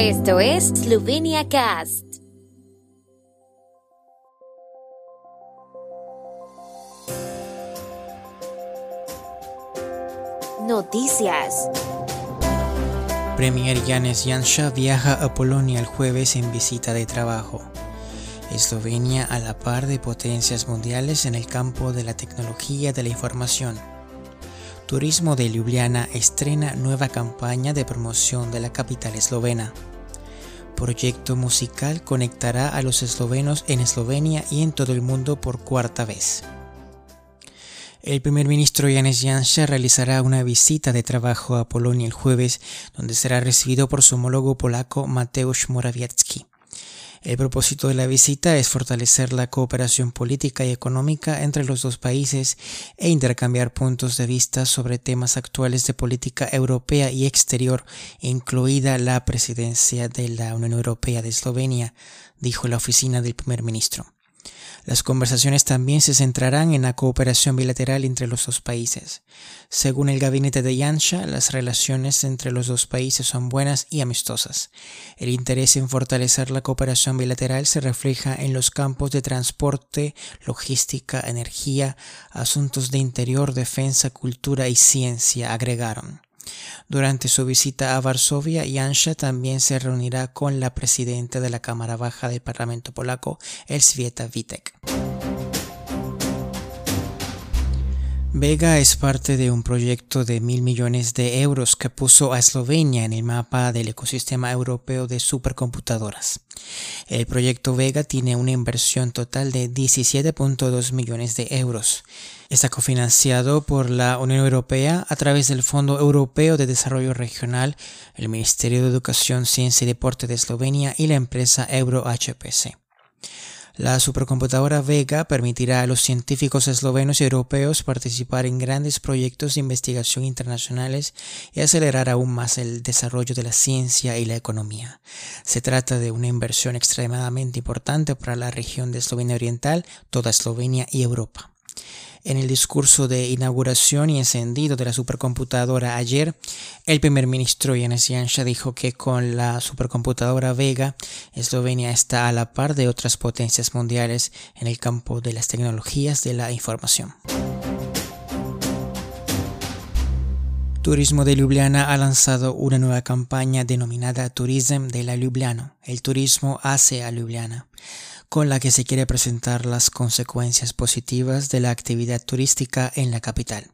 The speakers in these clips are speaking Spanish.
Esto es Slovenia Cast. Noticias. Premier Janez Janša viaja a Polonia el jueves en visita de trabajo. Eslovenia a la par de potencias mundiales en el campo de la tecnología de la información. Turismo de Ljubljana estrena nueva campaña de promoción de la capital eslovena. Proyecto musical conectará a los eslovenos en Eslovenia y en todo el mundo por cuarta vez. El primer ministro Janez Janša realizará una visita de trabajo a Polonia el jueves, donde será recibido por su homólogo polaco Mateusz Morawiecki. El propósito de la visita es fortalecer la cooperación política y económica entre los dos países e intercambiar puntos de vista sobre temas actuales de política europea y exterior, incluida la presidencia de la Unión Europea de Eslovenia, dijo la oficina del primer ministro. Las conversaciones también se centrarán en la cooperación bilateral entre los dos países. Según el gabinete de Yansha, las relaciones entre los dos países son buenas y amistosas. El interés en fortalecer la cooperación bilateral se refleja en los campos de transporte, logística, energía, asuntos de interior, defensa, cultura y ciencia, agregaron. Durante su visita a Varsovia, Janscha también se reunirá con la presidenta de la Cámara Baja del Parlamento polaco, Elżbieta Witek. Vega es parte de un proyecto de mil millones de euros que puso a Eslovenia en el mapa del ecosistema europeo de supercomputadoras. El proyecto Vega tiene una inversión total de 17.2 millones de euros. Está cofinanciado por la Unión Europea a través del Fondo Europeo de Desarrollo Regional, el Ministerio de Educación, Ciencia y Deporte de Eslovenia y la empresa EuroHPC. La supercomputadora Vega permitirá a los científicos eslovenos y europeos participar en grandes proyectos de investigación internacionales y acelerar aún más el desarrollo de la ciencia y la economía. Se trata de una inversión extremadamente importante para la región de Eslovenia Oriental, toda Eslovenia y Europa. En el discurso de inauguración y encendido de la supercomputadora ayer, el primer ministro Janez Janša dijo que con la supercomputadora Vega, Eslovenia está a la par de otras potencias mundiales en el campo de las tecnologías de la información. Turismo de Ljubljana ha lanzado una nueva campaña denominada Tourism de la Ljubljana. El turismo hace a Ljubljana con la que se quiere presentar las consecuencias positivas de la actividad turística en la capital.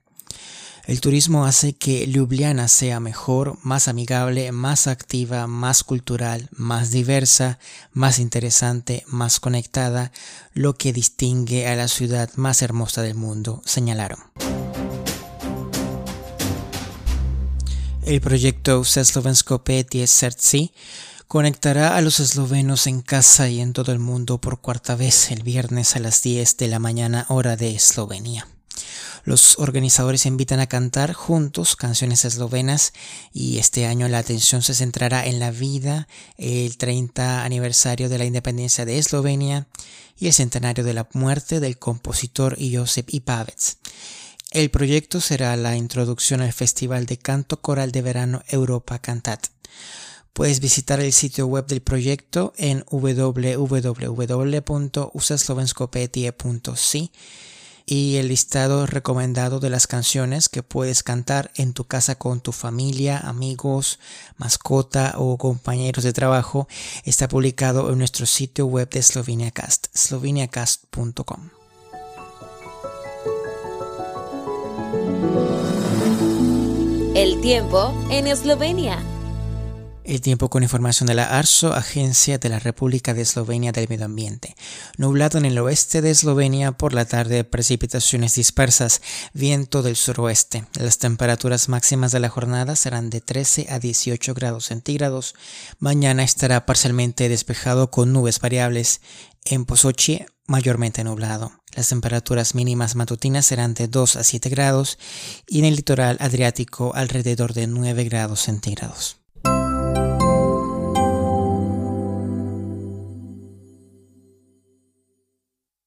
El turismo hace que Ljubljana sea mejor, más amigable, más activa, más cultural, más diversa, más interesante, más conectada, lo que distingue a la ciudad más hermosa del mundo, señalaron. El proyecto Seslovensko Petie conectará a los eslovenos en casa y en todo el mundo por cuarta vez el viernes a las 10 de la mañana hora de Eslovenia. Los organizadores invitan a cantar juntos canciones eslovenas y este año la atención se centrará en la vida, el 30 aniversario de la independencia de Eslovenia y el centenario de la muerte del compositor Josep Ipavec. El proyecto será la introducción al Festival de Canto Coral de Verano Europa Cantat. Puedes visitar el sitio web del proyecto en www.usaslovenskopetie.si y el listado recomendado de las canciones que puedes cantar en tu casa con tu familia, amigos, mascota o compañeros de trabajo está publicado en nuestro sitio web de SloveniaCast, sloveniacast.com. El tiempo en Eslovenia. El tiempo con información de la ARSO, Agencia de la República de Eslovenia del Medio Ambiente. Nublado en el oeste de Eslovenia por la tarde, precipitaciones dispersas, viento del suroeste. Las temperaturas máximas de la jornada serán de 13 a 18 grados centígrados. Mañana estará parcialmente despejado con nubes variables. En Posochi, mayormente nublado. Las temperaturas mínimas matutinas serán de 2 a 7 grados y en el litoral adriático alrededor de 9 grados centígrados.